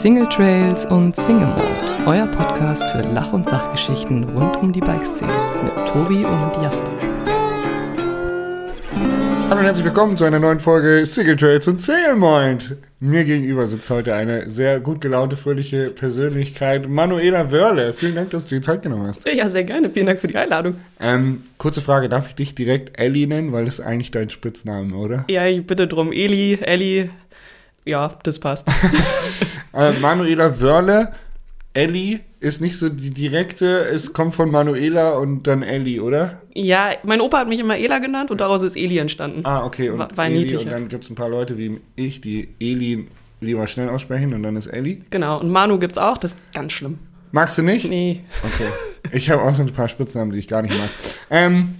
Single Trails und Single Mode, euer Podcast für Lach- und Sachgeschichten rund um die Bikeszene mit Tobi und Jasper. Hallo und herzlich willkommen zu einer neuen Folge Single Trails und Single Mind. Mir gegenüber sitzt heute eine sehr gut gelaunte, fröhliche Persönlichkeit, Manuela Wörle. Vielen Dank, dass du dir Zeit genommen hast. Ja, sehr gerne. Vielen Dank für die Einladung. Ähm, kurze Frage, darf ich dich direkt Ellie nennen? Weil das ist eigentlich dein Spitzname, oder? Ja, ich bitte drum. Eli, Ellie, ja, das passt. äh, Manuela Wörle, Ellie ist nicht so die direkte, es kommt von Manuela und dann Ellie, oder? Ja, mein Opa hat mich immer Ela genannt und daraus ist Eli entstanden. Ah, okay. Und war, war Eli, und dann gibt es ein paar Leute wie ich, die Eli lieber schnell aussprechen und dann ist Ellie. Genau, und Manu gibt's auch, das ist ganz schlimm. Magst du nicht? Nee. Okay. Ich habe auch so ein paar Spitznamen, die ich gar nicht mag. Ähm,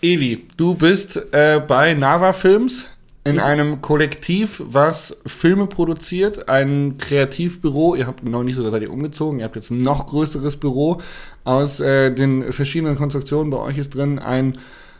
Eli, du bist äh, bei Nava Films in einem Kollektiv, was Filme produziert, ein Kreativbüro. Ihr habt noch nicht so, da seid ihr umgezogen. Ihr habt jetzt ein noch größeres Büro aus äh, den verschiedenen Konstruktionen. Bei euch ist drin ein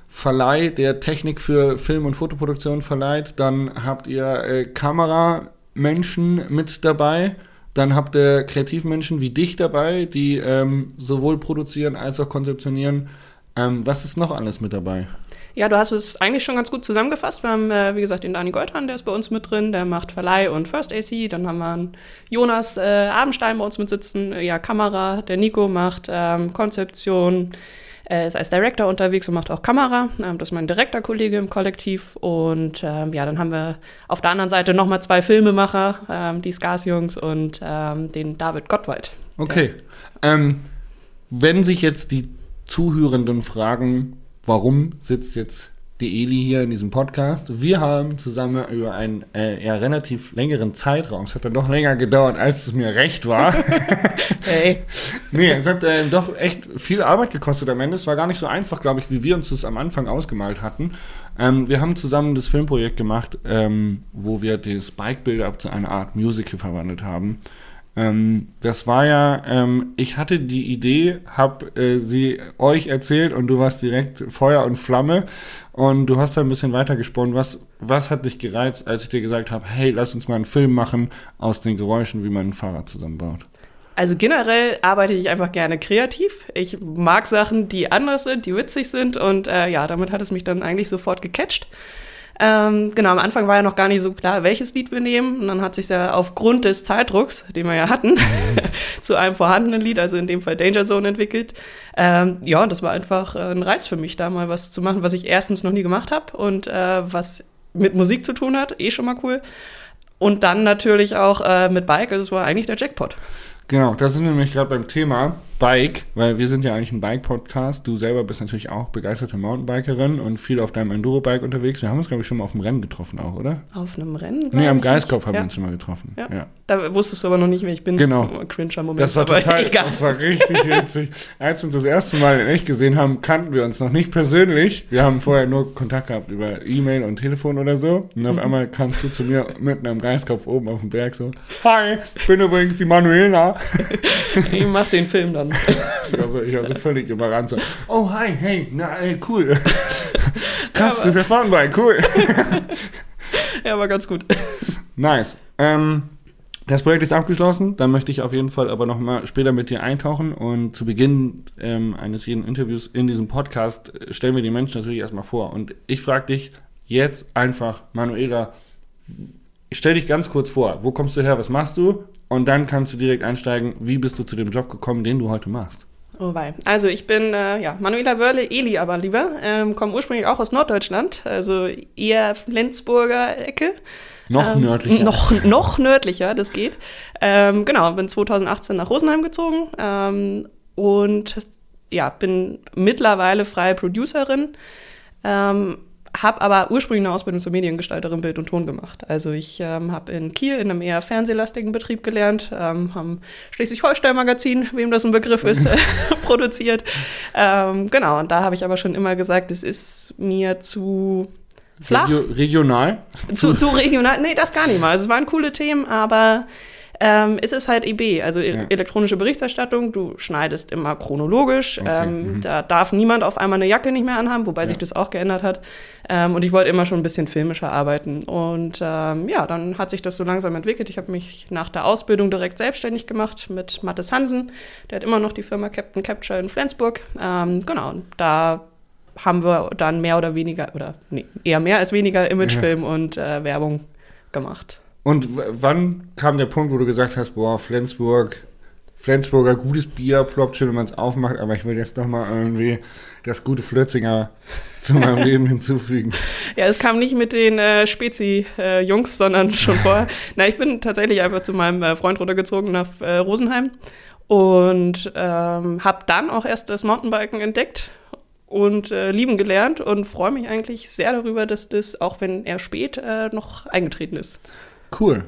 Verleih, der Technik für Film- und Fotoproduktion verleiht. Dann habt ihr äh, Kameramenschen mit dabei. Dann habt ihr Kreativmenschen wie dich dabei, die ähm, sowohl produzieren als auch konzeptionieren. Ähm, was ist noch alles mit dabei? Ja, du hast es eigentlich schon ganz gut zusammengefasst. Wir haben, äh, wie gesagt, den Dani Goldhahn, der ist bei uns mit drin, der macht Verleih und First AC. Dann haben wir einen Jonas äh, Abendstein bei uns mit sitzen, äh, ja, Kamera. Der Nico macht ähm, Konzeption, äh, ist als Director unterwegs und macht auch Kamera. Ähm, das ist mein direkter Kollege im Kollektiv. Und ähm, ja, dann haben wir auf der anderen Seite nochmal zwei Filmemacher, ähm, die Skars-Jungs und ähm, den David Gottwald. Okay. Ähm, wenn sich jetzt die Zuhörenden fragen, warum sitzt jetzt die Eli hier in diesem Podcast. Wir haben zusammen über einen äh, ja, relativ längeren Zeitraum, es hat dann doch länger gedauert, als es mir recht war. nee, es hat äh, doch echt viel Arbeit gekostet am Ende. Es war gar nicht so einfach, glaube ich, wie wir uns das am Anfang ausgemalt hatten. Ähm, wir haben zusammen das Filmprojekt gemacht, ähm, wo wir das Bike-Build-Up zu einer Art Musical verwandelt haben. Ähm, das war ja, ähm, ich hatte die Idee, habe äh, sie euch erzählt und du warst direkt Feuer und Flamme und du hast da ein bisschen weitergesponnen. Was, was hat dich gereizt, als ich dir gesagt habe, hey, lass uns mal einen Film machen aus den Geräuschen, wie man ein Fahrrad zusammenbaut? Also generell arbeite ich einfach gerne kreativ. Ich mag Sachen, die anders sind, die witzig sind und äh, ja, damit hat es mich dann eigentlich sofort gecatcht. Ähm, genau, am Anfang war ja noch gar nicht so klar, welches Lied wir nehmen. Und dann hat sich ja aufgrund des Zeitdrucks, den wir ja hatten, zu einem vorhandenen Lied, also in dem Fall Danger Zone, entwickelt. Ähm, ja, und das war einfach äh, ein Reiz für mich, da mal was zu machen, was ich erstens noch nie gemacht habe und äh, was mit Musik zu tun hat, eh schon mal cool. Und dann natürlich auch äh, mit Bike, also es war eigentlich der Jackpot. Genau, da sind wir nämlich gerade beim Thema Bike, weil wir sind ja eigentlich ein Bike-Podcast. Du selber bist natürlich auch begeisterte Mountainbikerin und viel auf deinem Enduro-Bike unterwegs. Wir haben uns, glaube ich, schon mal auf dem Rennen getroffen auch, oder? Auf einem Rennen? Nee, am Geistkopf haben ja. wir uns schon mal getroffen. Ja. ja. Da wusstest du aber noch nicht, wer ich bin. Genau. Cringer Moment. Das war total, das war richtig witzig. Als wir uns das erste Mal in echt gesehen haben, kannten wir uns noch nicht persönlich. Wir haben vorher nur Kontakt gehabt über E-Mail und Telefon oder so. Und auf mhm. einmal kamst du zu mir mitten am Geistkopf oben auf dem Berg so, Hi, ich bin übrigens die Manuela. ich mach den Film dann. ich, war so, ich war so völlig überrannt. So, oh, hi, hey, na, ey, cool. Krass, du fährst Mountainbike, cool. ja, war ganz gut. Nice. Ähm, das Projekt ist abgeschlossen. Da möchte ich auf jeden Fall aber noch mal später mit dir eintauchen. Und zu Beginn ähm, eines jeden Interviews in diesem Podcast äh, stellen wir die Menschen natürlich erstmal vor. Und ich frage dich jetzt einfach, Manuela, stell dich ganz kurz vor. Wo kommst du her? Was machst du? Und dann kannst du direkt einsteigen. Wie bist du zu dem Job gekommen, den du heute machst? Oh wei. Also ich bin äh, ja Manuela Wörle, Eli aber lieber, ähm, komme ursprünglich auch aus Norddeutschland, also eher Flensburger Ecke. Noch ähm, nördlicher. Noch, noch nördlicher, das geht. Ähm, genau, bin 2018 nach Rosenheim gezogen ähm, und ja, bin mittlerweile freie Producerin. Ähm, habe aber ursprünglich eine Ausbildung zur Mediengestalterin Bild und Ton gemacht. Also ich ähm, habe in Kiel in einem eher fernsehlastigen Betrieb gelernt, ähm, haben Schleswig-Holstein-Magazin, wem das ein Begriff ist, äh, produziert. Ähm, genau, und da habe ich aber schon immer gesagt, es ist mir zu flach. Regio regional? Zu, zu regional? Nee, das gar nicht mal. Also es waren coole Themen, aber Ähm, ist es halt EB, also e- Ja. elektronische Berichterstattung. Du schneidest immer chronologisch. Okay, Ähm, mhm. Da darf niemand auf einmal eine Jacke nicht mehr anhaben, wobei Ja. sich das auch geändert hat. Ähm, und ich wollte immer schon ein bisschen filmischer arbeiten. Und ähm, ja, dann hat sich das so langsam entwickelt. Ich habe mich nach der Ausbildung direkt selbstständig gemacht mit Mathis Hansen. Der hat immer noch die Firma Captain Capture in Flensburg. Ähm, genau, und da haben wir dann mehr oder weniger, oder nee, eher mehr als weniger Imagefilm und äh, Werbung gemacht. Und wann kam der Punkt, wo du gesagt hast, boah, Flensburg, Flensburger gutes Bier, ploppt schön, wenn man es aufmacht, aber ich will jetzt noch mal irgendwie das gute Flötzinger zu meinem Leben hinzufügen. Ja, es kam nicht mit den äh, Spezi-Jungs, sondern schon vorher. Na, ich bin tatsächlich einfach zu meinem äh, Freund runtergezogen nach äh, Rosenheim und ähm, habe dann auch erst das Mountainbiken entdeckt und äh, lieben gelernt und freue mich eigentlich sehr darüber, dass das, auch wenn er spät, äh, noch eingetreten ist. Cool.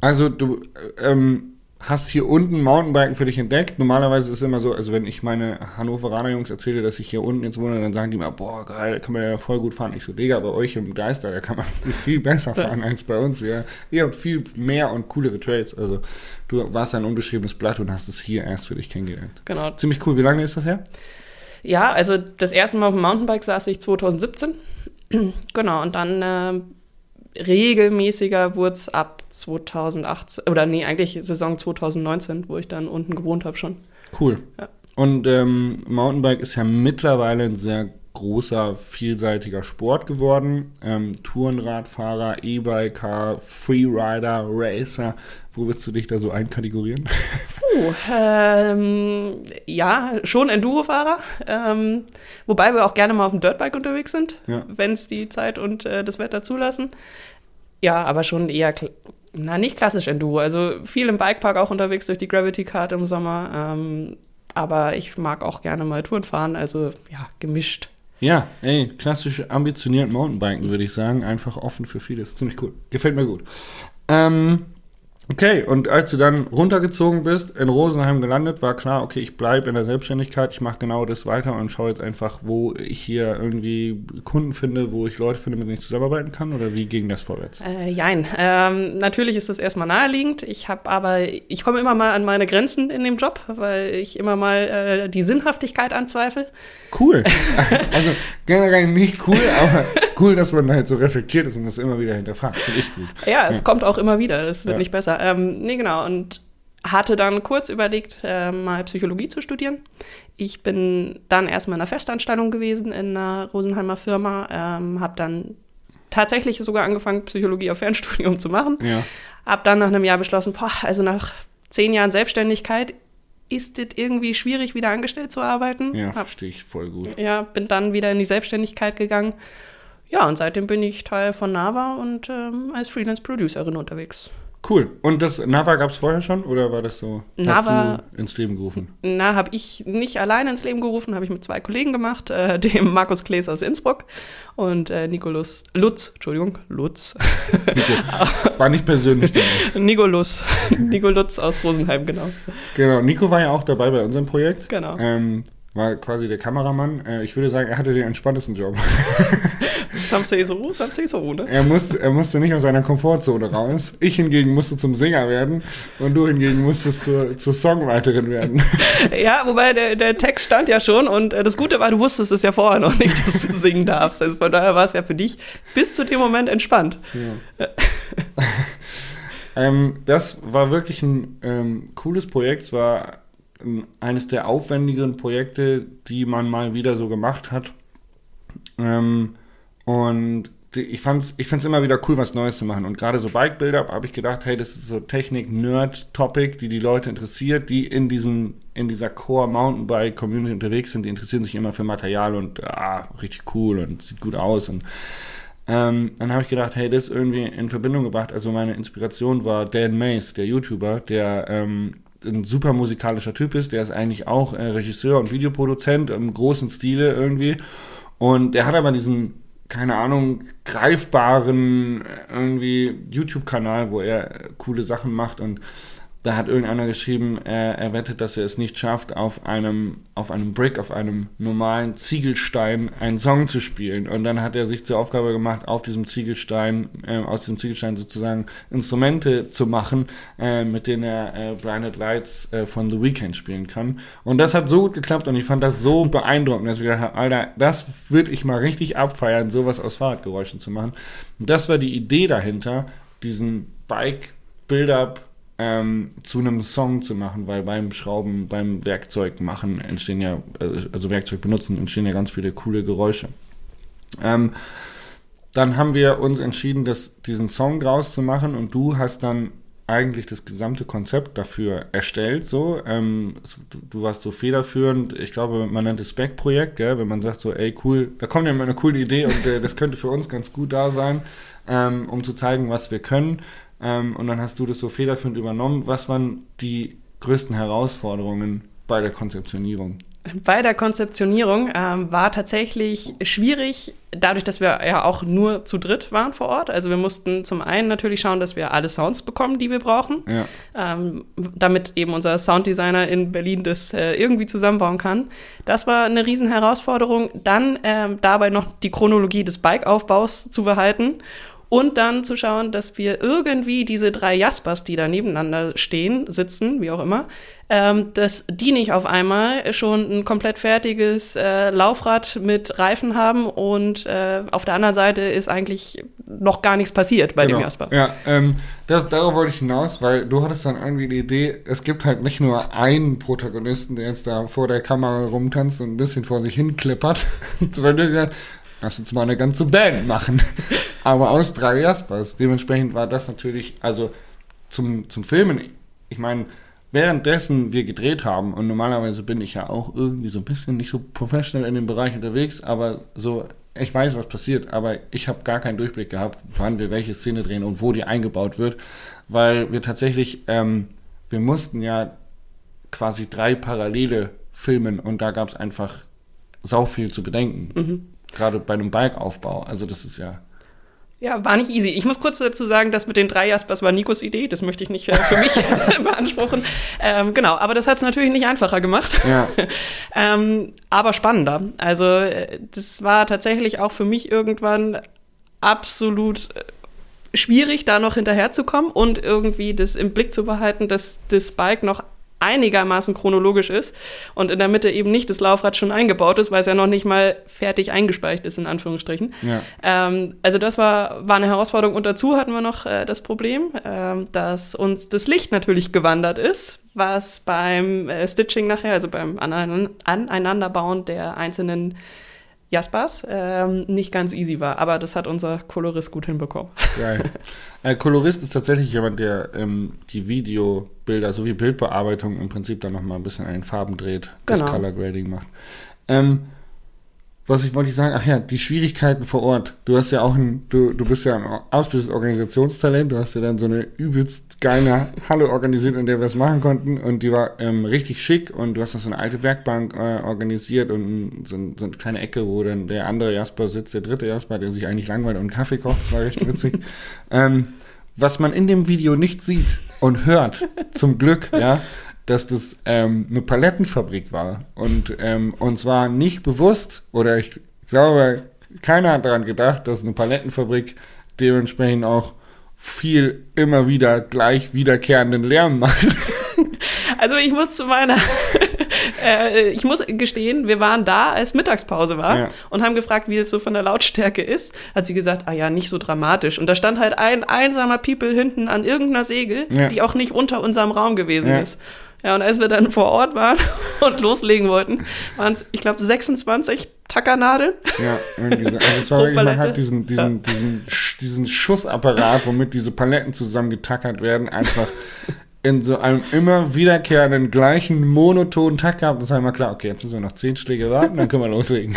Also du ähm, hast hier unten Mountainbiken für dich entdeckt. Normalerweise ist es immer so, also wenn ich meine Hannoveraner Jungs erzähle, dass ich hier unten jetzt wohne, dann sagen die immer, boah, geil, da kann man ja voll gut fahren. Ich so, Digga, bei euch im Geister, da kann man viel, besser fahren als bei uns. Ja. Ihr habt viel mehr und coolere Trails. Also du warst ein unbeschriebenes Blatt und hast es hier erst für dich kennengelernt. Genau. Ziemlich cool. Wie lange ist das her? Ja, also das erste Mal auf dem Mountainbike saß ich 2017. genau, und dann äh, regelmäßiger wurde es ab 2018, oder nee, eigentlich Saison 2019, wo ich dann unten gewohnt habe schon. Cool. Ja. Und ähm, Mountainbike ist ja mittlerweile ein sehr großer, vielseitiger Sport geworden. Ähm, Tourenradfahrer, E-Biker, Freerider, Racer. Wo willst du dich da so einkategorieren? Puh, ähm, ja, schon Enduro-Fahrer, ähm, wobei wir auch gerne mal auf dem Dirtbike unterwegs sind, Ja. wenn es die Zeit und äh, das Wetter zulassen. Ja, aber schon eher, na, nicht klassisch Enduro, also viel im Bikepark auch unterwegs durch die Gravity Card im Sommer, ähm, aber ich mag auch gerne mal Touren fahren, also ja, gemischt. Ja, ey, klassisch ambitioniert Mountainbiken, würde ich sagen. Einfach offen für vieles. Ziemlich cool. Gefällt mir gut. Ähm, okay, und als du dann runtergezogen bist, in Rosenheim gelandet, war klar, okay, ich bleibe in der Selbstständigkeit, ich mache genau das weiter und schaue jetzt einfach, wo ich hier irgendwie Kunden finde, wo ich Leute finde, mit denen ich zusammenarbeiten kann oder wie ging das vorwärts? Äh, jein. Ähm, natürlich ist das erstmal naheliegend. Ich habe aber, ich komme immer mal an meine Grenzen in dem Job, weil ich immer mal äh, die Sinnhaftigkeit anzweifle. Cool. also generell nicht cool, aber cool, dass man halt so reflektiert ist und das immer wieder hinterfragt. Finde ich gut. Ja, es Ja. kommt auch immer wieder. Das wird Ja. nicht besser. Ähm, nee, genau. Und hatte dann kurz überlegt, äh, mal Psychologie zu studieren. Ich bin dann erstmal in einer Festanstellung gewesen in einer Rosenheimer Firma, ähm, habe dann tatsächlich sogar angefangen, Psychologie auf Fernstudium zu machen. Ja. Hab dann nach einem Jahr beschlossen, boah, also nach zehn Jahren Selbstständigkeit ist es irgendwie schwierig, wieder angestellt zu arbeiten. Ja, verstehe ich voll gut. ja, bin dann wieder in die Selbstständigkeit gegangen. Ja, und seitdem bin ich Teil von Nava und ähm, als Freelance-Producerin unterwegs. Cool. Und das Nava gab es vorher schon oder war das so? Nava- Hast du ins Leben gerufen? Na, habe ich nicht alleine ins Leben gerufen, habe ich mit zwei Kollegen gemacht, äh, dem Markus Klees aus Innsbruck und äh, Nicolas Lutz, Entschuldigung, Lutz, Nico, das war nicht persönlich gemeint. Nicolus, Nico Lutz aus Rosenheim, genau. Genau, Nico war ja auch dabei bei unserem Projekt. Genau. Ähm, war quasi der Kameramann. Äh, ich würde sagen, er hatte den entspanntesten Job. Some say so, some say so, ne? Er, muss, er musste nicht aus seiner Komfortzone raus. Ich hingegen musste zum Sänger werden und du hingegen musstest zur, zur Songwriterin werden. Ja, wobei der, der Text stand ja schon und äh, das Gute war, du wusstest es ja vorher noch nicht, dass du singen darfst. Also von daher war es ja für dich bis zu dem Moment entspannt. Ähm, das war wirklich ein ähm, cooles Projekt. Es war eines der aufwendigeren Projekte, die man mal wieder so gemacht hat. Ähm, und ich fand es ich fand's immer wieder cool, was Neues zu machen. Und gerade so Bike Build-Up habe ich gedacht, hey, das ist so Technik-Nerd-Topic, die die Leute interessiert, die in diesem in dieser Core Mountainbike Community unterwegs sind. Die interessieren sich immer für Material und ah, richtig cool und sieht gut aus und ähm, dann habe ich gedacht, hey, das irgendwie in Verbindung gebracht. Also meine Inspiration war Dan Mays, der YouTuber, der ähm, ein super musikalischer Typ ist. Der ist eigentlich auch äh, Regisseur und Videoproduzent im großen Stile irgendwie. Und der hat aber diesen, keine Ahnung, greifbaren äh, irgendwie YouTube-Kanal, wo er äh, coole Sachen macht und da hat irgendeiner geschrieben, er, er wettet, dass er es nicht schafft, auf einem, auf einem Brick, auf einem normalen Ziegelstein einen Song zu spielen. Und dann hat er sich zur Aufgabe gemacht, auf diesem Ziegelstein, äh, aus diesem Ziegelstein sozusagen Instrumente zu machen, äh, mit denen er äh, Blinded Lights äh, von The Weeknd spielen kann. Und das hat so gut geklappt und ich fand das so beeindruckend, dass ich gedacht habe, Alter, das würde ich mal richtig abfeiern, sowas aus Fahrradgeräuschen zu machen. Und das war die Idee dahinter, diesen Bike Build-up ähm, zu einem Song zu machen, weil beim Schrauben, beim Werkzeug machen entstehen ja, äh, also Werkzeug benutzen, entstehen ja ganz viele coole Geräusche. Ähm, dann haben wir uns entschieden, das, diesen Song draus zu machen und du hast dann eigentlich das gesamte Konzept dafür erstellt. So, ähm, du, du, warst so federführend. Ich glaube, man nennt es Back-Projekt, wenn man sagt so, ey cool, da kommt ja mal eine coole Idee und äh, das könnte für uns ganz gut da sein, ähm, um zu zeigen, was wir können. Ähm, und dann hast du das so federführend übernommen. Was waren die größten Herausforderungen bei der Konzeptionierung? Bei der Konzeptionierung ähm, war tatsächlich schwierig, dadurch, dass wir ja auch nur zu dritt waren vor Ort. Also wir mussten zum einen natürlich schauen, dass wir alle Sounds bekommen, die wir brauchen, ja. ähm, damit eben unser Sounddesigner in Berlin das äh, irgendwie zusammenbauen kann. Das war eine riesen Herausforderung. Dann ähm, dabei noch die Chronologie des Bikeaufbaus zu behalten und dann zu schauen, dass wir irgendwie diese drei Jaspers, die da nebeneinander stehen, sitzen, wie auch immer, ähm, dass die nicht auf einmal schon ein komplett fertiges äh, Laufrad mit Reifen haben und äh, auf der anderen Seite ist eigentlich noch gar nichts passiert bei genau. dem Jasper. Ja, ähm, das, darauf wollte ich hinaus, weil du hattest dann irgendwie die Idee, es gibt halt nicht nur einen Protagonisten, der jetzt da vor der Kamera rumtanzt und ein bisschen vor sich hin klippert, sondern Lass uns mal eine ganze Band machen. Aber aus drei Jaspers. Dementsprechend war das natürlich, also zum, zum Filmen, ich meine, währenddessen wir gedreht haben, und normalerweise bin ich ja auch irgendwie so ein bisschen nicht so professionell in dem Bereich unterwegs, aber so, ich weiß, was passiert, aber ich habe gar keinen Durchblick gehabt, wann wir welche Szene drehen und wo die eingebaut wird, weil wir tatsächlich, ähm, wir mussten ja quasi drei Parallele filmen und da gab es einfach sau viel zu bedenken. Mhm. Gerade bei einem Bikeaufbau. Also das ist ja. Ja, war nicht easy. Ich muss kurz dazu sagen, das mit den drei Jaspers war Nikos Idee. Das möchte ich nicht äh, für mich beanspruchen. Ähm, genau, aber das hat es natürlich nicht einfacher gemacht. Ja. ähm, aber spannender. Also äh, das war tatsächlich auch für mich irgendwann absolut äh, schwierig, da noch hinterherzukommen und irgendwie das im Blick zu behalten, dass das Bike noch einigermaßen chronologisch ist und in der Mitte eben nicht das Laufrad schon eingebaut ist, weil es ja noch nicht mal fertig eingespeicht ist, in Anführungsstrichen. Ja. Ähm, also das war, war eine Herausforderung. Und dazu hatten wir noch äh, das Problem, äh, dass uns das Licht natürlich gewandert ist, was beim äh, Stitching nachher, also beim Aneinanderbauen der einzelnen Jaspers ähm, nicht ganz easy war, aber das hat unser Kolorist gut hinbekommen. Geil. Äh, Kolorist ist tatsächlich jemand, der ähm, die Videobilder sowie Bildbearbeitung im Prinzip dann nochmal ein bisschen an den Farben dreht, das genau. Color Grading macht. Ähm, was ich wollte ich sagen, ach ja, die Schwierigkeiten vor Ort. Du hast ja auch ein, du, du bist ja ein ausgebildetes Organisationstalent, du hast ja dann so eine übelst geile Halle organisiert, in der wir es machen konnten und die war ähm, richtig schick und du hast noch so eine alte Werkbank äh, organisiert und so, so, eine kleine Ecke, wo dann der andere Jasper sitzt, der dritte Jasper, der sich eigentlich langweilt und einen Kaffee kocht, das war recht witzig. ähm, was man in dem Video nicht sieht und hört, zum Glück, ja, dass das ähm, eine Palettenfabrik war. Und, ähm, und zwar nicht bewusst, oder ich glaube, keiner hat daran gedacht, dass eine Palettenfabrik dementsprechend auch viel immer wieder gleich wiederkehrenden Lärm macht. Also ich muss zu meiner, äh, ich muss gestehen, wir waren da, als Mittagspause war ja. und haben gefragt, wie es so von der Lautstärke ist. Hat sie gesagt, ah ja, nicht so dramatisch. Und da stand halt ein einsamer People hinten an irgendeiner Segel, ja. die auch nicht unter unserem Raum gewesen ja. ist. Ja, und als wir dann vor Ort waren und loslegen wollten, waren es, ich glaube, 26 Tackernadeln. Ja, irgendwie so. Also es war wirklich, man hat diesen, diesen, ja. diesen, diesen Schussapparat, womit diese Paletten zusammen getackert werden, einfach in so einem immer wiederkehrenden, gleichen, monotonen Takt gehabt. Das war immer klar, okay, jetzt müssen wir noch zehn Schläge warten, dann können wir loslegen.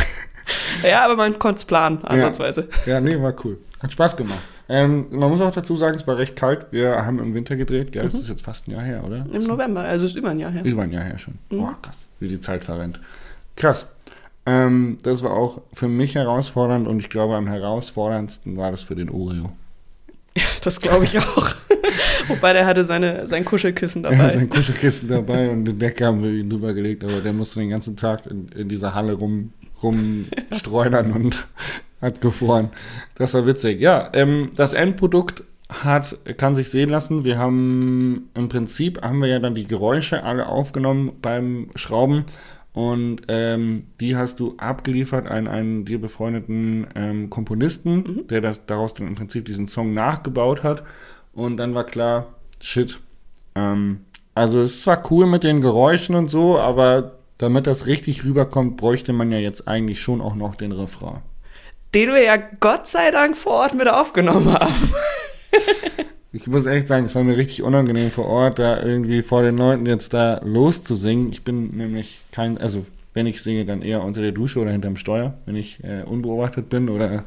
Ja, aber man konnte es planen, ansatzweise. Ja. ja, nee, war cool. Hat Spaß gemacht. Ähm, man muss auch dazu sagen, es war recht kalt. Wir haben im Winter gedreht, gell? Mhm. Das ist jetzt fast ein Jahr her, oder? Im November, also ist über ein Jahr her. Über ein Jahr her schon. Mhm. Boah, krass, wie die Zeit verrennt. Krass. Ähm, das war auch für mich herausfordernd und ich glaube, am herausforderndsten war das für den Oreo. Das glaube ich auch. Wobei der hatte seine, sein Kuschelkissen dabei. Er hat sein Kuschelkissen dabei und den Decke haben wir ihm drüber gelegt, aber der musste den ganzen Tag in, in dieser Halle rum, rumstreunern und hat gefroren. Das war witzig. Ja, ähm, das Endprodukt hat, kann sich sehen lassen. Wir haben im Prinzip haben wir ja dann die Geräusche alle aufgenommen beim Schrauben und ähm, die hast du abgeliefert an einen dir befreundeten ähm, Komponisten, mhm. der das daraus dann im Prinzip diesen Song nachgebaut hat. Und dann war klar, shit. Ähm, also es ist zwar cool mit den Geräuschen und so, aber damit das richtig rüberkommt, bräuchte man ja jetzt eigentlich schon auch noch den Refrain. Den wir ja Gott sei Dank vor Ort mit aufgenommen haben. ich muss echt sagen, es war mir richtig unangenehm vor Ort, da irgendwie vor den Leuten jetzt da loszusingen. Ich bin nämlich kein, also wenn ich singe, dann eher unter der Dusche oder hinterm Steuer, wenn ich äh, unbeobachtet bin oder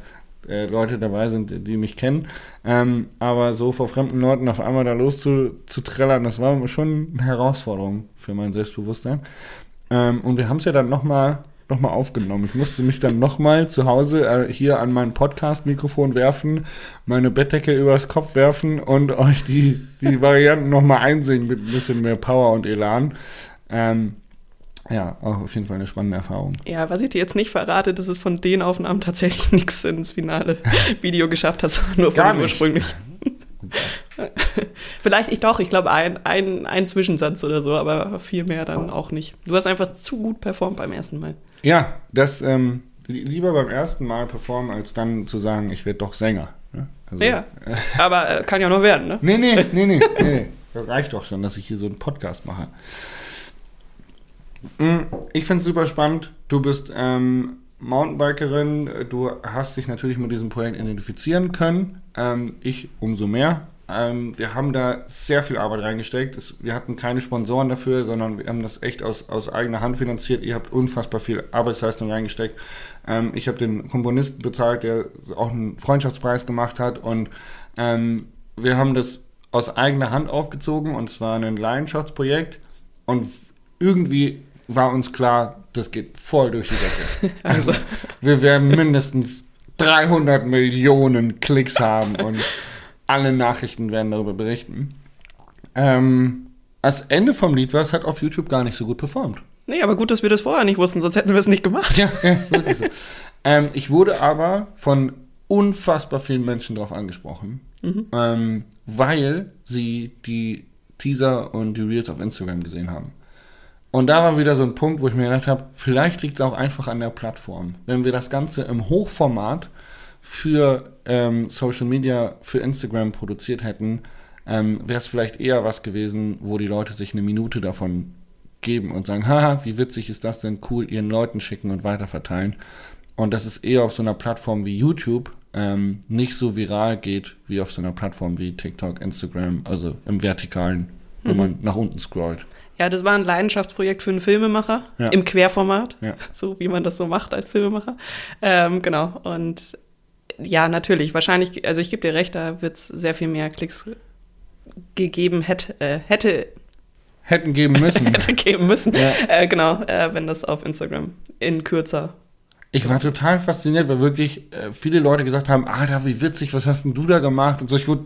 äh, Leute dabei sind, die mich kennen. Ähm, aber so vor fremden Leuten auf einmal da loszuträllern, das war schon eine Herausforderung für mein Selbstbewusstsein. Ähm, und wir haben es ja dann nochmal nochmal aufgenommen. Ich musste mich dann nochmal zu Hause äh, hier an mein Podcast-Mikrofon werfen, meine Bettdecke übers Kopf werfen und euch die, die Varianten nochmal einsingen mit ein bisschen mehr Power und Elan. Ähm, ja, auch auf jeden Fall eine spannende Erfahrung. Ja, was ich dir jetzt nicht verrate, dass es von den Aufnahmen tatsächlich nichts ins finale Video geschafft hat, sondern nur von ursprünglich. Vielleicht ich doch, ich glaube ein, ein, ein Zwischensatz oder so, aber viel mehr dann auch nicht. Du hast einfach zu gut performt beim ersten Mal. Ja, das ähm, lieber beim ersten Mal performen, als dann zu sagen, ich werde doch Sänger. Ne? Also, ja, äh, aber äh, kann ja noch werden, ne? Nee, nee, nee, nee, nee. Das reicht doch schon, dass ich hier so einen Podcast mache. Hm, ich finde es super spannend. Du bist ähm, Mountainbikerin. Du hast dich natürlich mit diesem Projekt identifizieren können. Ähm, ich umso mehr. Ähm, wir haben da sehr viel Arbeit reingesteckt. Es, wir hatten keine Sponsoren dafür, sondern wir haben das echt aus, aus eigener Hand finanziert. Ihr habt unfassbar viel Arbeitsleistung reingesteckt. Ähm, ich habe den Komponisten bezahlt, der auch einen Freundschaftspreis gemacht hat. Und ähm, wir haben das aus eigener Hand aufgezogen und es war ein Leidenschaftsprojekt. Und irgendwie war uns klar, das geht voll durch die Decke. Also, wir werden mindestens 300 Millionen Klicks haben und alle Nachrichten werden darüber berichten. Ähm, das Ende vom Lied war, es hat auf YouTube gar nicht so gut performt. Nee, aber gut, dass wir das vorher nicht wussten, sonst hätten wir es nicht gemacht. Ja, ja wirklich so. ähm, ich wurde aber von unfassbar vielen Menschen darauf angesprochen, mhm. ähm, weil sie die Teaser und die Reels auf Instagram gesehen haben. Und da war wieder so ein Punkt, wo ich mir gedacht habe, vielleicht liegt es auch einfach an der Plattform. Wenn wir das Ganze im Hochformat für ähm, Social Media, für Instagram produziert hätten, ähm, wäre es vielleicht eher was gewesen, wo die Leute sich eine Minute davon geben und sagen, haha, wie witzig ist das denn, cool, ihren Leuten schicken und weiterverteilen. Und dass es eher auf so einer Plattform wie YouTube ähm, nicht so viral geht, wie auf so einer Plattform wie TikTok, Instagram, also im Vertikalen, wo mhm. man nach unten scrollt. Ja, das war ein Leidenschaftsprojekt für einen Filmemacher ja. im Querformat, ja. so wie man das so macht als Filmemacher. Ähm, genau. Und ja, natürlich, wahrscheinlich, also ich gebe dir recht, da wird es sehr viel mehr Klicks gegeben hätte, äh, hätte hätten geben müssen. hätte geben müssen. Ja. Äh, genau, äh, wenn das auf Instagram in kürzer. Ich war total fasziniert, weil wirklich äh, viele Leute gesagt haben, Alter, wie witzig, was hast denn du da gemacht? Und so, ich wurde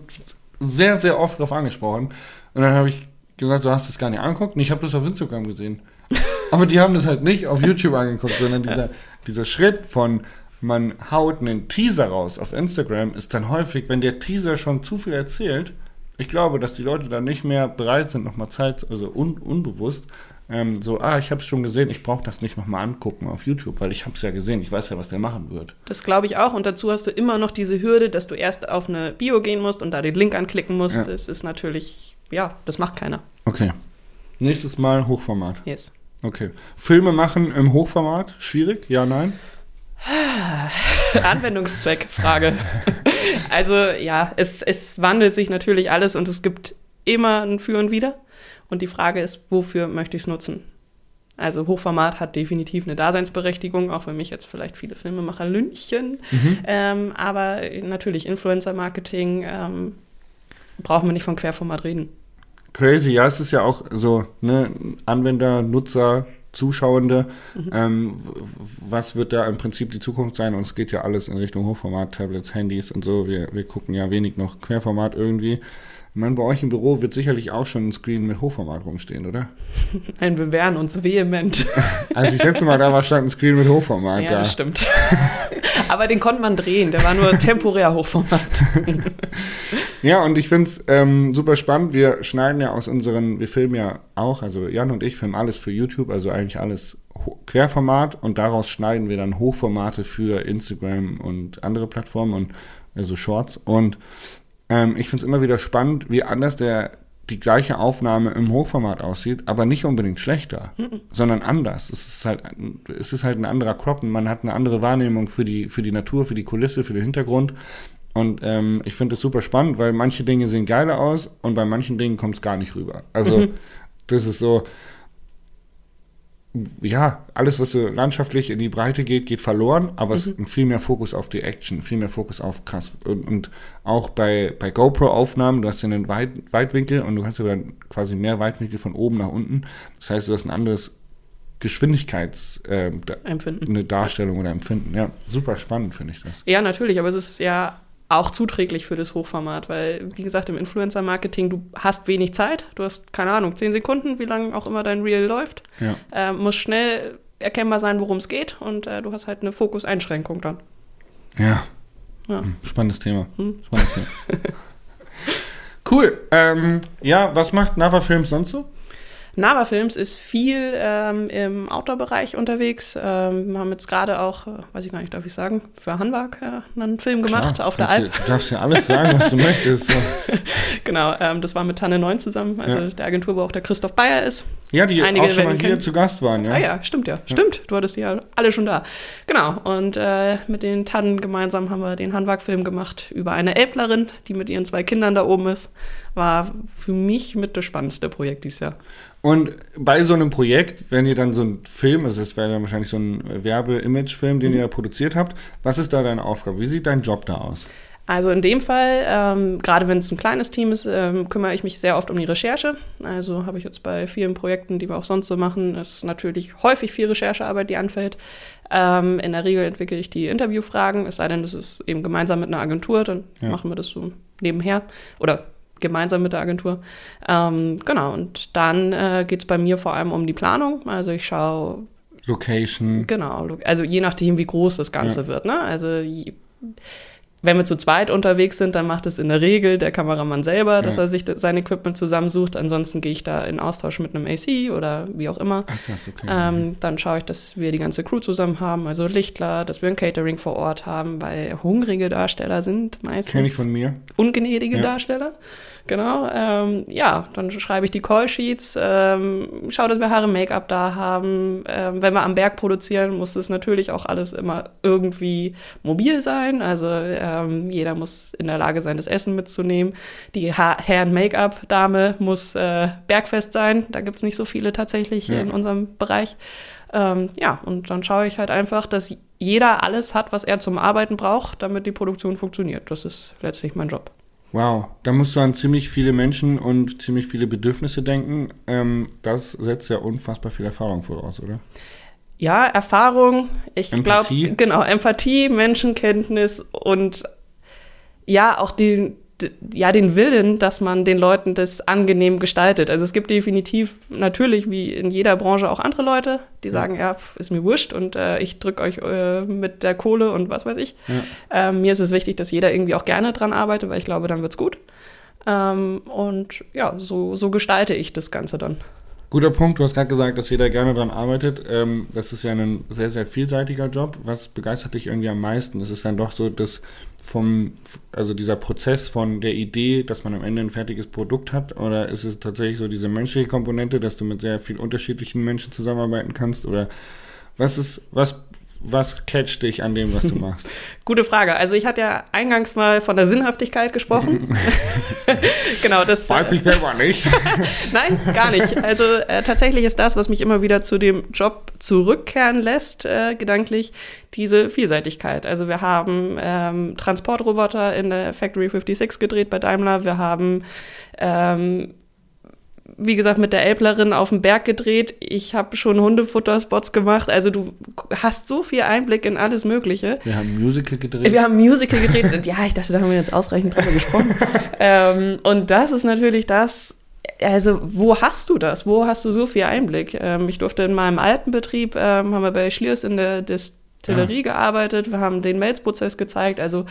sehr, sehr oft darauf angesprochen. Und dann habe ich gesagt, du hast das gar nicht angeguckt. Und ich habe das auf Instagram gesehen. Aber die haben das halt nicht auf YouTube angeguckt, sondern dieser, dieser Schritt von man haut einen Teaser raus auf Instagram, ist dann häufig, wenn der Teaser schon zu viel erzählt, ich glaube, dass die Leute dann nicht mehr bereit sind, nochmal Zeit, also un, unbewusst, ähm, so, ah, ich habe es schon gesehen, ich brauche das nicht nochmal angucken auf YouTube, weil ich habe es ja gesehen, ich weiß ja, was der machen wird. Das glaube ich auch und dazu hast du immer noch diese Hürde, dass du erst auf eine Bio gehen musst und da den Link anklicken musst. Ja. Das ist natürlich, ja, das macht keiner. Okay. Nächstes Mal Hochformat. Yes. Okay. Filme machen im Hochformat, schwierig? Ja, nein? Anwendungszweck, Frage. also ja, es, es wandelt sich natürlich alles und es gibt immer ein Für und Wider. Und die Frage ist, wofür möchte ich es nutzen? Also Hochformat hat definitiv eine Daseinsberechtigung, auch wenn mich jetzt vielleicht viele Filmemacher lünchen. Mhm. Ähm, aber natürlich Influencer-Marketing ähm, brauchen wir nicht von Querformat reden. Crazy, ja, es ist ja auch so, ne, Anwender, Nutzer, Zuschauende. Mhm. Ähm, was wird da im Prinzip die Zukunft sein? Und es geht ja alles in Richtung Hochformat, Tablets, Handys und so. Wir, wir gucken ja wenig noch Querformat irgendwie. Ich meine, bei euch im Büro wird sicherlich auch schon ein Screen mit Hochformat rumstehen, oder? Nein, wir wehren uns vehement. Als ich letzte Mal da war, stand ein Screen mit Hochformat ja, da. das stimmt. Aber den konnte man drehen, der war nur temporär Hochformat. ja, und ich finde es ähm, super spannend. Wir schneiden ja aus unseren, wir filmen ja auch, also Jan und ich filmen alles für YouTube, also eigentlich alles Querformat und daraus schneiden wir dann Hochformate für Instagram und andere Plattformen und also Shorts. Und ähm, ich finde es immer wieder spannend, wie anders der die gleiche Aufnahme im Hochformat aussieht, aber nicht unbedingt schlechter, mhm. sondern anders. Es ist halt, es ist halt ein anderer Crop und man hat eine andere Wahrnehmung für die, für die Natur, für die Kulisse, für den Hintergrund. Und ähm, ich finde das super spannend, weil manche Dinge sehen geiler aus und bei manchen Dingen kommt es gar nicht rüber. Also, mhm. das ist so, ja, alles, was so landschaftlich in die Breite geht, geht verloren, aber mhm. es ist viel mehr Fokus auf die Action, viel mehr Fokus auf krass. Und, und auch bei, bei GoPro-Aufnahmen, du hast ja einen Weit, Weitwinkel und du hast ja dann quasi mehr Weitwinkel von oben nach unten. Das heißt, du hast ein anderes Geschwindigkeits äh, eine Darstellung oder Empfinden. Ja, super spannend finde ich das. Ja, natürlich, aber es ist ja auch zuträglich für das Hochformat, weil, wie gesagt, im Influencer-Marketing, du hast wenig Zeit, du hast, keine Ahnung, zehn Sekunden, wie lange auch immer dein Reel läuft, ja. äh, muss schnell erkennbar sein, worum es geht und äh, du hast halt eine Fokuseinschränkung dann. Ja. ja. Hm, spannendes Thema. Hm. Spannendes Thema. cool. Ähm, ja, was macht Nava Films sonst so? Nava Films ist viel ähm, im Outdoor-Bereich unterwegs. Ähm, wir haben jetzt gerade auch, äh, weiß ich gar nicht, darf ich sagen, für Hanwag äh, einen Film gemacht Klar, auf der Alp. Du darfst ja alles sagen, was du möchtest. Genau, ähm, das war mit Tanne 9 zusammen, also ja. der Agentur, wo auch der Christoph Bayer ist. Ja, die Einige auch schon mal hier zu Gast waren, ja. Ah ja, stimmt ja. ja. Stimmt, du hattest ja alle schon da. Genau, und äh, mit den Tannen gemeinsam haben wir den Hanwag-Film gemacht über eine Elblerin, die mit ihren zwei Kindern da oben ist. War für mich mit das spannendste Projekt dieses Jahr. Und bei so einem Projekt, wenn ihr dann so einen Film, also es wäre dann wahrscheinlich so ein Werbe-Image-Film, den mhm. ihr produziert habt, was ist da deine Aufgabe? Wie sieht dein Job da aus? Also in dem Fall, ähm, gerade wenn es ein kleines Team ist, ähm, kümmere ich mich sehr oft um die Recherche. Also habe ich jetzt bei vielen Projekten, die wir auch sonst so machen, ist natürlich häufig viel Recherchearbeit, die anfällt. Ähm, in der Regel entwickle ich die Interviewfragen, es sei denn, das ist eben gemeinsam mit einer Agentur, dann ja. machen wir das so nebenher oder gemeinsam mit der Agentur. Ähm, genau, und dann äh, geht es bei mir vor allem um die Planung. Also ich schaue. Location. Genau, also je nachdem, wie groß das Ganze ja. wird. Ne? Also je, wenn wir zu zweit unterwegs sind, dann macht es in der Regel der Kameramann selber, dass ja. er sich sein Equipment zusammensucht. Ansonsten gehe ich da in Austausch mit einem AC oder wie auch immer. Ach, krass, okay. ähm, dann schaue ich, dass wir die ganze Crew zusammen haben, also Lichtler, dass wir ein Catering vor Ort haben, weil hungrige Darsteller sind meistens. Kenne ich von mir. Ungnädige ja. Darsteller. Genau. Ähm, ja, dann schreibe ich die Callsheets, ähm, schaue, dass wir Haare Make-up da haben. Ähm, wenn wir am Berg produzieren, muss es natürlich auch alles immer irgendwie mobil sein. Also ähm, jeder muss in der Lage sein, das Essen mitzunehmen. Die ha Herren Make-up-Dame muss äh, bergfest sein. Da gibt es nicht so viele tatsächlich ja. in unserem Bereich. Ähm, ja, und dann schaue ich halt einfach, dass jeder alles hat, was er zum Arbeiten braucht, damit die Produktion funktioniert. Das ist letztlich mein Job. Wow, da musst du an ziemlich viele Menschen und ziemlich viele Bedürfnisse denken. Ähm, das setzt ja unfassbar viel Erfahrung voraus, oder? Ja, Erfahrung, ich glaube, genau, Empathie, Menschenkenntnis und ja, auch die, ja, den Willen, dass man den Leuten das angenehm gestaltet. Also es gibt definitiv natürlich wie in jeder Branche auch andere Leute, die sagen, ja, pf, ist mir wurscht und äh, ich drücke euch äh, mit der Kohle und was weiß ich. Ja. Ähm, mir ist es wichtig, dass jeder irgendwie auch gerne dran arbeitet, weil ich glaube, dann wird's gut. Ähm, und ja, so, so gestalte ich das Ganze dann. Guter Punkt, du hast gerade gesagt, dass jeder gerne daran arbeitet. Ähm, das ist ja ein sehr, sehr vielseitiger Job. Was begeistert dich irgendwie am meisten? Ist es dann doch so, dass vom, also dieser Prozess von der Idee, dass man am Ende ein fertiges Produkt hat? Oder ist es tatsächlich so diese menschliche Komponente, dass du mit sehr vielen unterschiedlichen Menschen zusammenarbeiten kannst? Oder was ist, was was catcht dich an dem, was du machst? Gute Frage. Also ich hatte ja eingangs mal von der Sinnhaftigkeit gesprochen. genau, das. Weiß ich selber nicht. Nein, gar nicht. Also äh, tatsächlich ist das, was mich immer wieder zu dem Job zurückkehren lässt, äh, gedanklich, diese Vielseitigkeit. Also wir haben ähm, Transportroboter in der Factory 56 gedreht bei Daimler. Wir haben ähm, wie gesagt, mit der Elblerin auf dem Berg gedreht. Ich habe schon Hundefutterspots gemacht. Also du hast so viel Einblick in alles Mögliche. Wir haben Musical gedreht. Wir haben Musical gedreht. ja, ich dachte, da haben wir jetzt ausreichend drüber gesprochen. ähm, und das ist natürlich das, also wo hast du das? Wo hast du so viel Einblick? Ähm, ich durfte in meinem alten Betrieb, ähm, haben wir bei Schliers in der Distillerie ja. gearbeitet, wir haben den Melzprozess gezeigt. Also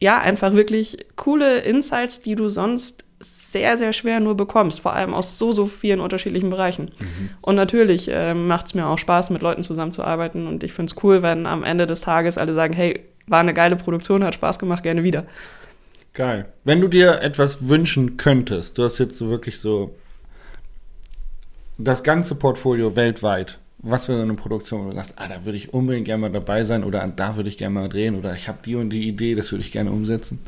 ja, einfach wirklich coole Insights, die du sonst sehr, sehr schwer nur bekommst, vor allem aus so, so vielen unterschiedlichen Bereichen. Mhm. Und natürlich äh, macht es mir auch Spaß, mit Leuten zusammenzuarbeiten und ich finde es cool, wenn am Ende des Tages alle sagen, hey, war eine geile Produktion, hat Spaß gemacht, gerne wieder. Geil. Wenn du dir etwas wünschen könntest, du hast jetzt so wirklich so das ganze Portfolio weltweit, was so eine Produktion, wo du sagst, ah, da würde ich unbedingt gerne mal dabei sein oder da würde ich gerne mal drehen oder ich habe die und die Idee, das würde ich gerne umsetzen?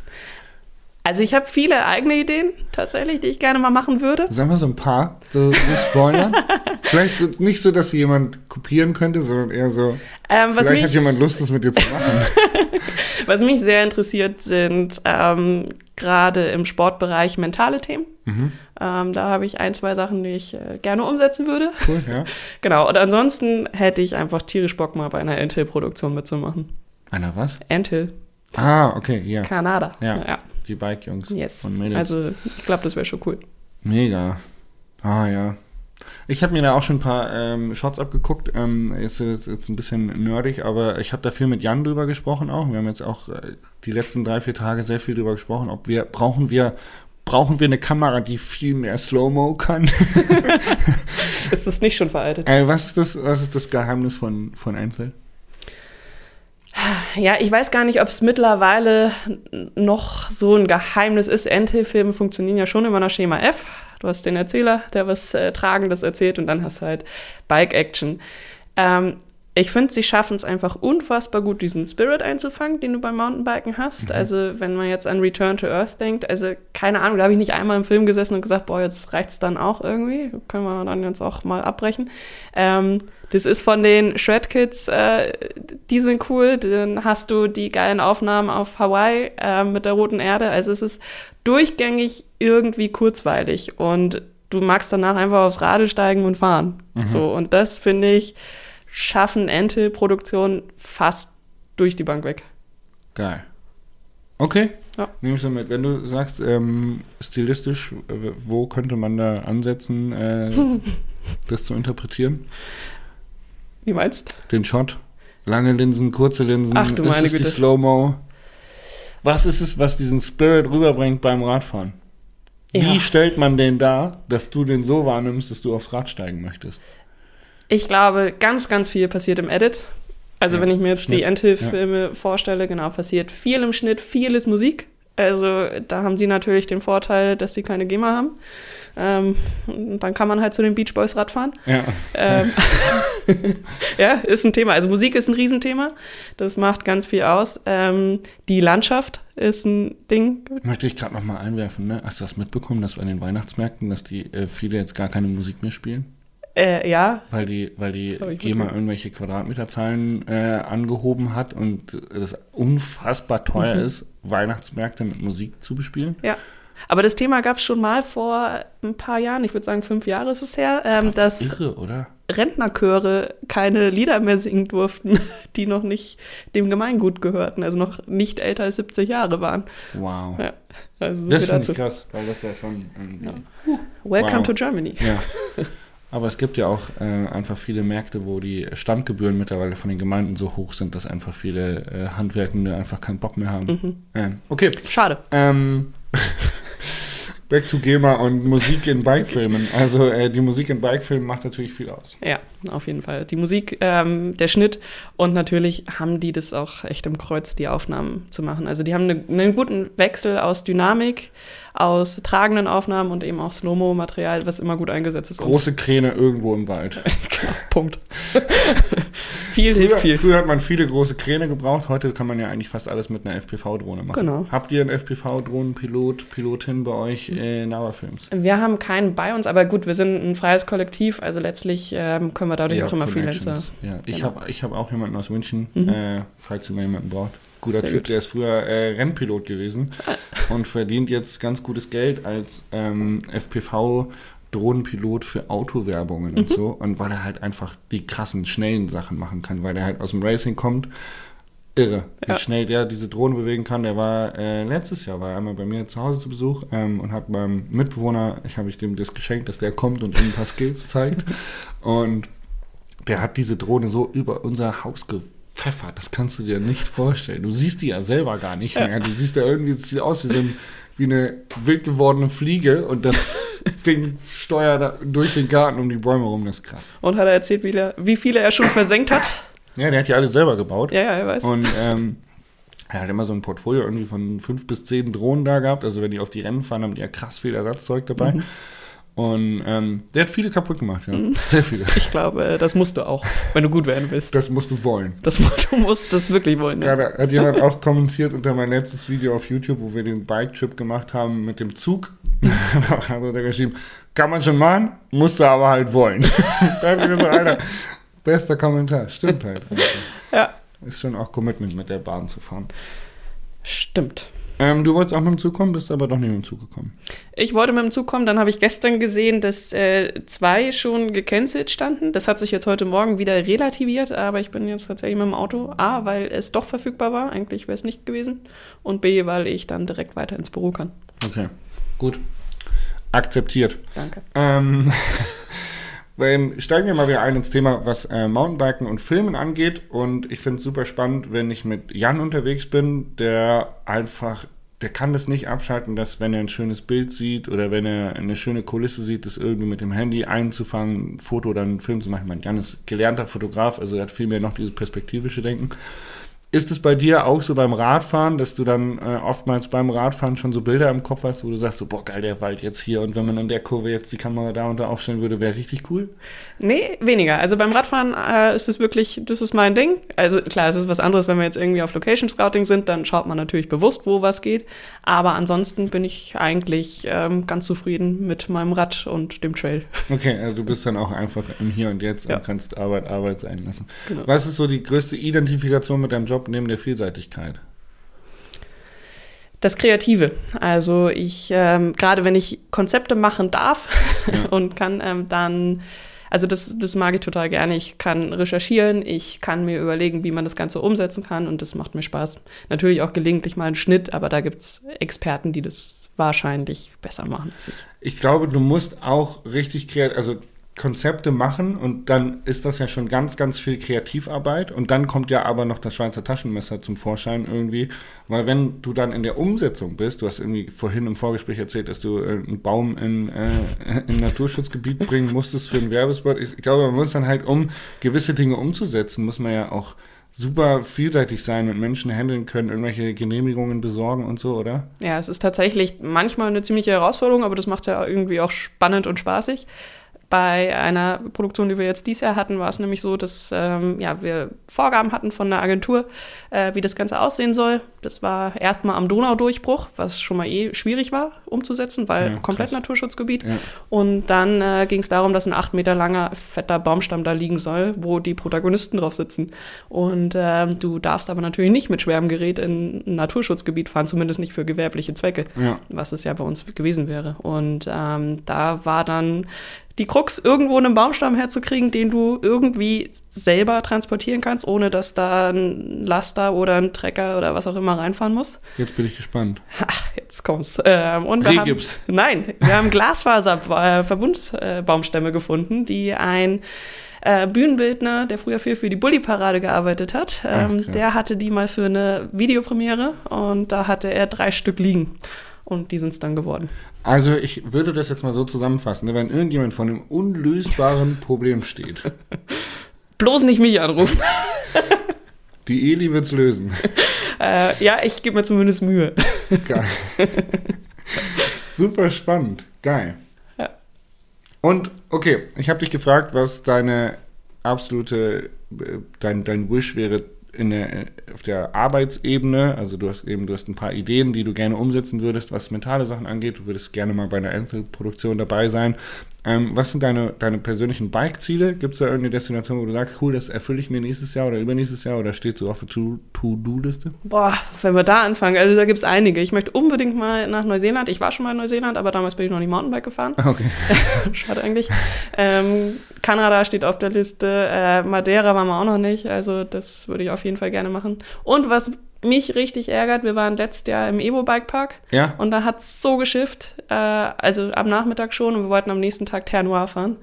Also ich habe viele eigene Ideen tatsächlich, die ich gerne mal machen würde. Sagen wir so ein paar, so, so Spoiler. vielleicht so, nicht so, dass jemand kopieren könnte, sondern eher so, ähm, vielleicht mich, hat jemand Lust, das mit dir zu machen. was mich sehr interessiert, sind ähm, gerade im Sportbereich mentale Themen. Mhm. Ähm, da habe ich ein, zwei Sachen, die ich äh, gerne umsetzen würde. Cool, ja. genau, und ansonsten hätte ich einfach tierisch Bock, mal bei einer Entil-Produktion mitzumachen. Einer was? Entil. Ah, okay, ja. Kanada. Ja. ja die Bike-Jungs yes. und Mädels. Also ich glaube, das wäre schon cool. Mega. Ah ja. Ich habe mir da auch schon ein paar ähm, Shots abgeguckt. Ähm, ist jetzt, jetzt ein bisschen nerdig, aber ich habe da viel mit Jan drüber gesprochen auch. Wir haben jetzt auch äh, die letzten drei, vier Tage sehr viel drüber gesprochen, ob wir brauchen wir brauchen wir eine Kamera, die viel mehr Slow-Mo kann. ist das nicht schon veraltet? Äh, was ist das, was ist das Geheimnis von, von Einzel? Ja, ich weiß gar nicht, ob es mittlerweile noch so ein Geheimnis ist. Endhilfilme funktionieren ja schon immer nach Schema F. Du hast den Erzähler, der was äh, Tragendes erzählt und dann hast du halt Bike-Action. Ähm, ich finde, sie schaffen es einfach unfassbar gut, diesen Spirit einzufangen, den du beim Mountainbiken hast. Mhm. Also, wenn man jetzt an Return to Earth denkt, also keine Ahnung, da habe ich nicht einmal im Film gesessen und gesagt, boah, jetzt reicht es dann auch irgendwie. Können wir dann jetzt auch mal abbrechen. Ähm, das ist von den Shred Kids, äh, die sind cool. Dann hast du die geilen Aufnahmen auf Hawaii äh, mit der roten Erde. Also, es ist durchgängig irgendwie kurzweilig und du magst danach einfach aufs Radl steigen und fahren. Mhm. So, und das finde ich schaffen Ente-Produktionen fast durch die Bank weg. Geil. Okay. Ja. Nehme ich so mit. Wenn du sagst, ähm, stilistisch, äh, wo könnte man da ansetzen, äh, das zu interpretieren? Wie meinst Den Shot. Lange Linsen, kurze Linsen. Ach du meine ist Güte. die Slow-Mo. Was ist es, was diesen Spirit rüberbringt beim Radfahren? Wie ja. stellt man den da, dass du den so wahrnimmst, dass du aufs Rad steigen möchtest? Ich glaube, ganz, ganz viel passiert im Edit. Also ja, wenn ich mir jetzt Schnitt. die Endhilf-Filme ja. vorstelle, genau, passiert viel im Schnitt, viel ist Musik. Also da haben sie natürlich den Vorteil, dass sie keine GEMA haben. Ähm, dann kann man halt zu den Beach Boys Radfahren. Ja. Ähm, ja, ist ein Thema. Also Musik ist ein Riesenthema. Das macht ganz viel aus. Ähm, die Landschaft ist ein Ding. Möchte ich gerade noch mal einwerfen. Ne? Hast du das mitbekommen, dass bei den Weihnachtsmärkten, dass die äh, viele jetzt gar keine Musik mehr spielen? Äh, ja. Weil die, weil die GEMA irgendwelche Quadratmeterzahlen äh, angehoben hat und es unfassbar teuer mhm. ist, Weihnachtsmärkte mit Musik zu bespielen. Ja. Aber das Thema gab es schon mal vor ein paar Jahren, ich würde sagen fünf Jahre ist es her, ähm, das dass irre, oder? Rentnerchöre keine Lieder mehr singen durften, die noch nicht dem Gemeingut gehörten, also noch nicht älter als 70 Jahre waren. Wow. Ja, also das finde ich krass, weil das ja schon ja. Welcome wow. to Germany. Ja. Aber es gibt ja auch äh, einfach viele Märkte, wo die Standgebühren mittlerweile von den Gemeinden so hoch sind, dass einfach viele äh, Handwerkende einfach keinen Bock mehr haben. Mhm. Ähm, okay. Schade. Ähm, Back to GEMA und Musik in Bikefilmen. Also äh, die Musik in Bikefilmen macht natürlich viel aus. Ja, auf jeden Fall. Die Musik, ähm, der Schnitt und natürlich haben die das auch echt im Kreuz, die Aufnahmen zu machen. Also die haben eine, einen guten Wechsel aus Dynamik, aus tragenden Aufnahmen und eben auch Slow-Mo-Material, was immer gut eingesetzt ist. Große Kräne irgendwo im Wald. genau, Punkt. viel früher, hilft viel. Früher hat man viele große Kräne gebraucht, heute kann man ja eigentlich fast alles mit einer FPV-Drohne machen. Genau. Habt ihr einen FPV-Drohnenpilot, Pilotin bei euch in Nauerfilms? Wir haben keinen bei uns, aber gut, wir sind ein freies Kollektiv, also letztlich ähm, können wir dadurch ja, auch immer Freelancer. Ja, ich genau. habe ich hab auch jemanden aus München, mhm. äh, falls ihr mal jemanden braucht guter Sehr Typ, gut. der ist früher äh, Rennpilot gewesen und verdient jetzt ganz gutes Geld als ähm, FPV Drohnenpilot für Autowerbungen Mhm. und so. Und weil er halt einfach die krassen, schnellen Sachen machen kann, weil er halt aus dem Racing kommt. Irre, wie Ja. schnell der diese Drohne bewegen kann. Der war äh, letztes Jahr war er einmal bei mir zu Hause zu Besuch ähm, und hat beim Mitbewohner, ich habe ich dem das geschenkt, dass der kommt und ihm ein paar Skills zeigt. Und der hat diese Drohne so über unser Haus gepfeffert. Das kannst du dir nicht vorstellen. Du siehst die ja selber gar nicht mehr. Du siehst ja irgendwie, es sieht aus wie, so ein, wie eine wild gewordene Fliege und das Ding steuert da durch den Garten um die Bäume rum. Das ist krass. Und hat er erzählt, wie, er, wie viele er schon versenkt hat? Ja, der hat ja alles selber gebaut. Ja, ja, er weiß. Und ähm, er hat immer so ein Portfolio irgendwie von fünf bis zehn Drohnen da gehabt. Also wenn die auf die Rennen fahren, haben die ja krass viel Ersatzzeug dabei. Mhm. Und ähm, der hat viele kaputt gemacht, ja. Sehr viele. Ich glaube, das musst du auch, wenn du gut werden willst. Das musst du wollen. Das, du musst das wirklich wollen. Ne? Gerade hat jemand auch kommentiert unter mein letztes Video auf YouTube, wo wir den Bike-Trip gemacht haben mit dem Zug. da hat er geschrieben, kann man schon machen, musst du aber halt wollen. da hab ich so, Alter, bester Kommentar. Stimmt halt. Ja, Ist schon auch Commitment, mit der Bahn zu fahren. stimmt. Ähm, du wolltest auch mit dem Zug kommen, bist aber doch nicht mit dem Zug gekommen. Ich wollte mit dem Zug kommen, dann habe ich gestern gesehen, dass äh, zwei schon gecancelt standen. Das hat sich jetzt heute Morgen wieder relativiert, aber ich bin jetzt tatsächlich mit dem Auto. A, weil es doch verfügbar war, eigentlich wäre es nicht gewesen. Und B, weil ich dann direkt weiter ins Büro kann. Okay, gut. Akzeptiert. Danke. Ähm, ähm, steigen wir mal wieder ein ins Thema, was äh, Mountainbiken und Filmen angeht. Und ich finde es super spannend, wenn ich mit Jan unterwegs bin, der einfach, der kann das nicht abschalten, dass wenn er ein schönes Bild sieht oder wenn er eine schöne Kulisse sieht, das irgendwie mit dem Handy einzufangen, ein Foto oder einen Film zu machen. Ich meine, Jan ist gelernter Fotograf, also er hat vielmehr noch dieses perspektivische Denken. Ist es bei dir auch so beim Radfahren, dass du dann äh, oftmals beim Radfahren schon so Bilder im Kopf hast, wo du sagst, so, boah, geil, der Wald jetzt hier und wenn man an der Kurve jetzt die Kamera da und da aufstellen würde, wäre richtig cool? Nee, weniger. Also beim Radfahren äh, ist es wirklich, das ist mein Ding. Also klar, es ist was anderes, wenn wir jetzt irgendwie auf Location Scouting sind, dann schaut man natürlich bewusst, wo was geht. Aber ansonsten bin ich eigentlich ähm, ganz zufrieden mit meinem Rad und dem Trail. Okay, also du bist dann auch einfach im Hier und Jetzt Ja. und kannst Arbeit Arbeit sein lassen. Genau. Was ist so die größte Identifikation mit deinem Job neben der Vielseitigkeit? Das Kreative. Also ich, ähm, gerade wenn ich Konzepte machen darf Ja. und kann, ähm, dann, also das, das mag ich total gerne. Ich kann recherchieren, ich kann mir überlegen, wie man das Ganze umsetzen kann und das macht mir Spaß. Natürlich auch gelegentlich mal einen Schnitt, aber da gibt's Experten, die das wahrscheinlich besser machen als ich. Ich glaube, du musst auch richtig kreativ, also Konzepte machen und dann ist das ja schon ganz, ganz viel Kreativarbeit und dann kommt ja aber noch das Schweizer Taschenmesser zum Vorschein irgendwie, weil wenn du dann in der Umsetzung bist, du hast irgendwie vorhin im Vorgespräch erzählt, dass du äh, einen Baum in, äh, in Naturschutzgebiet bringen musstest für einen Werbespot. Ich glaube, man muss dann halt, um gewisse Dinge umzusetzen, muss man ja auch super vielseitig sein und Menschen handeln können, irgendwelche Genehmigungen besorgen und so, oder? Ja, es ist tatsächlich manchmal eine ziemliche Herausforderung, aber das macht ja irgendwie auch spannend und spaßig. Bei einer Produktion, die wir jetzt dieses Jahr hatten, war es nämlich so, dass ähm, ja, wir Vorgaben hatten von der Agentur, äh, wie das Ganze aussehen soll. Das war erstmal am Donaudurchbruch, was schon mal eh schwierig war umzusetzen, weil Ja, komplett krass. Naturschutzgebiet. Ja. Und dann äh, ging es darum, dass ein acht Meter langer, fetter Baumstamm da liegen soll, wo die Protagonisten drauf sitzen. Und ähm, du darfst aber natürlich nicht mit schwerem Gerät in ein Naturschutzgebiet fahren, zumindest nicht für gewerbliche Zwecke Ja. was es ja bei uns gewesen wäre. Und ähm, da war dann die Krux, irgendwo einen Baumstamm herzukriegen, den du irgendwie selber transportieren kannst, ohne dass da ein Laster oder ein Trecker oder was auch immer reinfahren muss. Jetzt bin ich gespannt. Jetzt kommt's. Ähm, und wir haben, nein, wir haben Glasfaser-Verbundbaumstämme gefunden, die ein äh, Bühnenbildner, der früher viel für die Bulli-Parade gearbeitet hat, ähm, krass. der hatte die mal für eine Videopremiere und da hatte er drei Stück liegen. Und die sind's dann geworden. Also ich würde das jetzt mal so zusammenfassen, ne? wenn irgendjemand vor einem unlösbaren Problem steht, Bloß nicht mich anrufen. die Eli wird's lösen. Äh, ja, ich gebe mir zumindest Mühe. Geil. Super spannend. Geil. Ja. Und okay, ich habe dich gefragt, was deine absolute, äh, dein, dein Wish wäre in der, auf der Arbeitsebene. Also du hast eben, du hast ein paar Ideen, die du gerne umsetzen würdest, was mentale Sachen angeht. Du würdest gerne mal bei einer Einzelproduktion dabei sein. Ähm, was sind deine, deine persönlichen Bike-Ziele? Gibt es da irgendeine Destination, wo du sagst, cool, das erfülle ich mir nächstes Jahr oder übernächstes Jahr oder steht so auf der To- To-Do-Liste? Boah, wenn wir da anfangen, also da gibt's einige. Ich möchte unbedingt mal nach Neuseeland. Ich war schon mal in Neuseeland, aber damals bin ich noch nicht Mountainbike gefahren. Okay. Schade eigentlich. Ähm, Kanada steht auf der Liste. Äh, Madeira waren wir auch noch nicht. Also das würde ich auf jeden Fall gerne machen. Und was mich richtig ärgert, wir waren letztes Jahr im Evo Bike Park Ja? und da hat's so geschifft. Äh, also am Nachmittag schon und wir wollten am nächsten Tag Terre Noir fahren.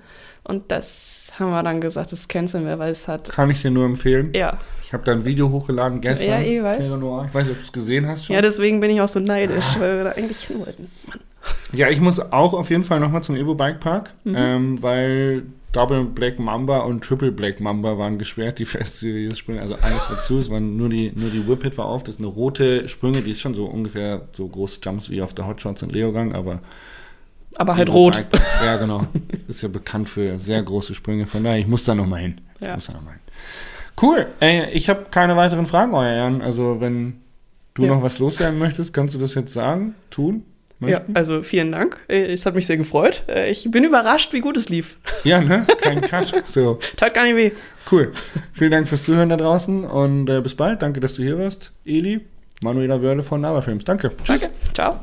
Und das haben wir dann gesagt, das canceln wir, weil es hat. Kann ich dir nur empfehlen. Ja, Ich habe da ein Video hochgeladen gestern. Ja, eh, weiß. Noir. Ich weiß nicht, ob du es gesehen hast schon. ja, deswegen bin ich auch so neidisch, weil wir da eigentlich hin wollten. Ja, ich muss auch auf jeden Fall nochmal zum Evo Bike Park, Mhm. ähm, weil Double Black Mamba und Triple Black Mamba waren gesperrt, die Fest-Series-Sprünge. Also alles war zu, es waren nur die, nur die Whippet war auf. Das ist eine rote Sprünge, die ist schon so ungefähr so große Jumps wie auf der Hotshots und Leogang, aber Aber halt rot. Bike ja, genau. Ist ja bekannt für sehr große Sprünge. Von daher, ich muss da nochmal hin. Ich Ja. muss da noch mal hin. Cool. Ey, ich habe keine weiteren Fragen, euer Ehren. Also, wenn du Ja. noch was loswerden möchtest, kannst du das jetzt sagen, tun? Ja, Möchten? also vielen Dank. Äh, Es hat mich sehr gefreut. Äh, Ich bin überrascht, wie gut es lief. Ja, ne? Kein Cut. So. Tat gar nicht weh. Cool. Vielen Dank fürs Zuhören da draußen und äh, bis bald. Danke, dass du hier warst. Eli, Manuela Wörle von Nava Films. Danke. Tschüss. Danke. Ciao.